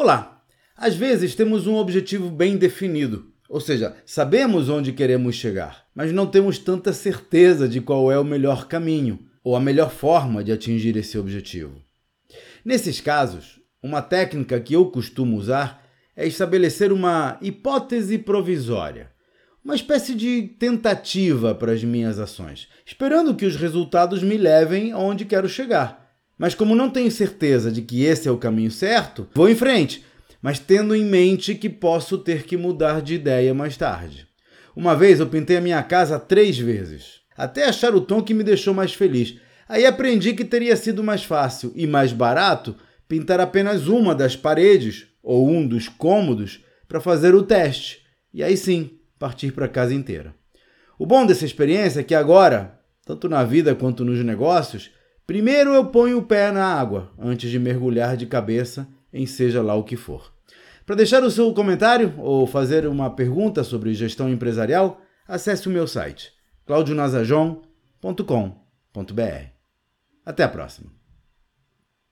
Olá! Às vezes temos um objetivo bem definido, ou seja, sabemos onde queremos chegar, mas não temos tanta certeza de qual é o melhor caminho ou a melhor forma de atingir esse objetivo. Nesses casos, uma técnica que eu costumo usar é estabelecer uma hipótese provisória, uma espécie de tentativa para as minhas ações, esperando que os resultados me levem aonde quero chegar. Mas como não tenho certeza de que esse é o caminho certo, vou em frente, mas tendo em mente que posso ter que mudar de ideia mais tarde. Uma vez eu pintei a minha casa três vezes, até achar o tom que me deixou mais feliz. Aí aprendi que teria sido mais fácil e mais barato pintar apenas uma das paredes ou um dos cômodos para fazer o teste, e aí sim partir para a casa inteira. O bom dessa experiência é que agora, tanto na vida quanto nos negócios, Primeiro eu ponho o pé na água antes de mergulhar de cabeça em seja lá o que for. Para deixar o seu comentário ou fazer uma pergunta sobre gestão empresarial, acesse o meu site claudionazajon.com.br. Até a próxima.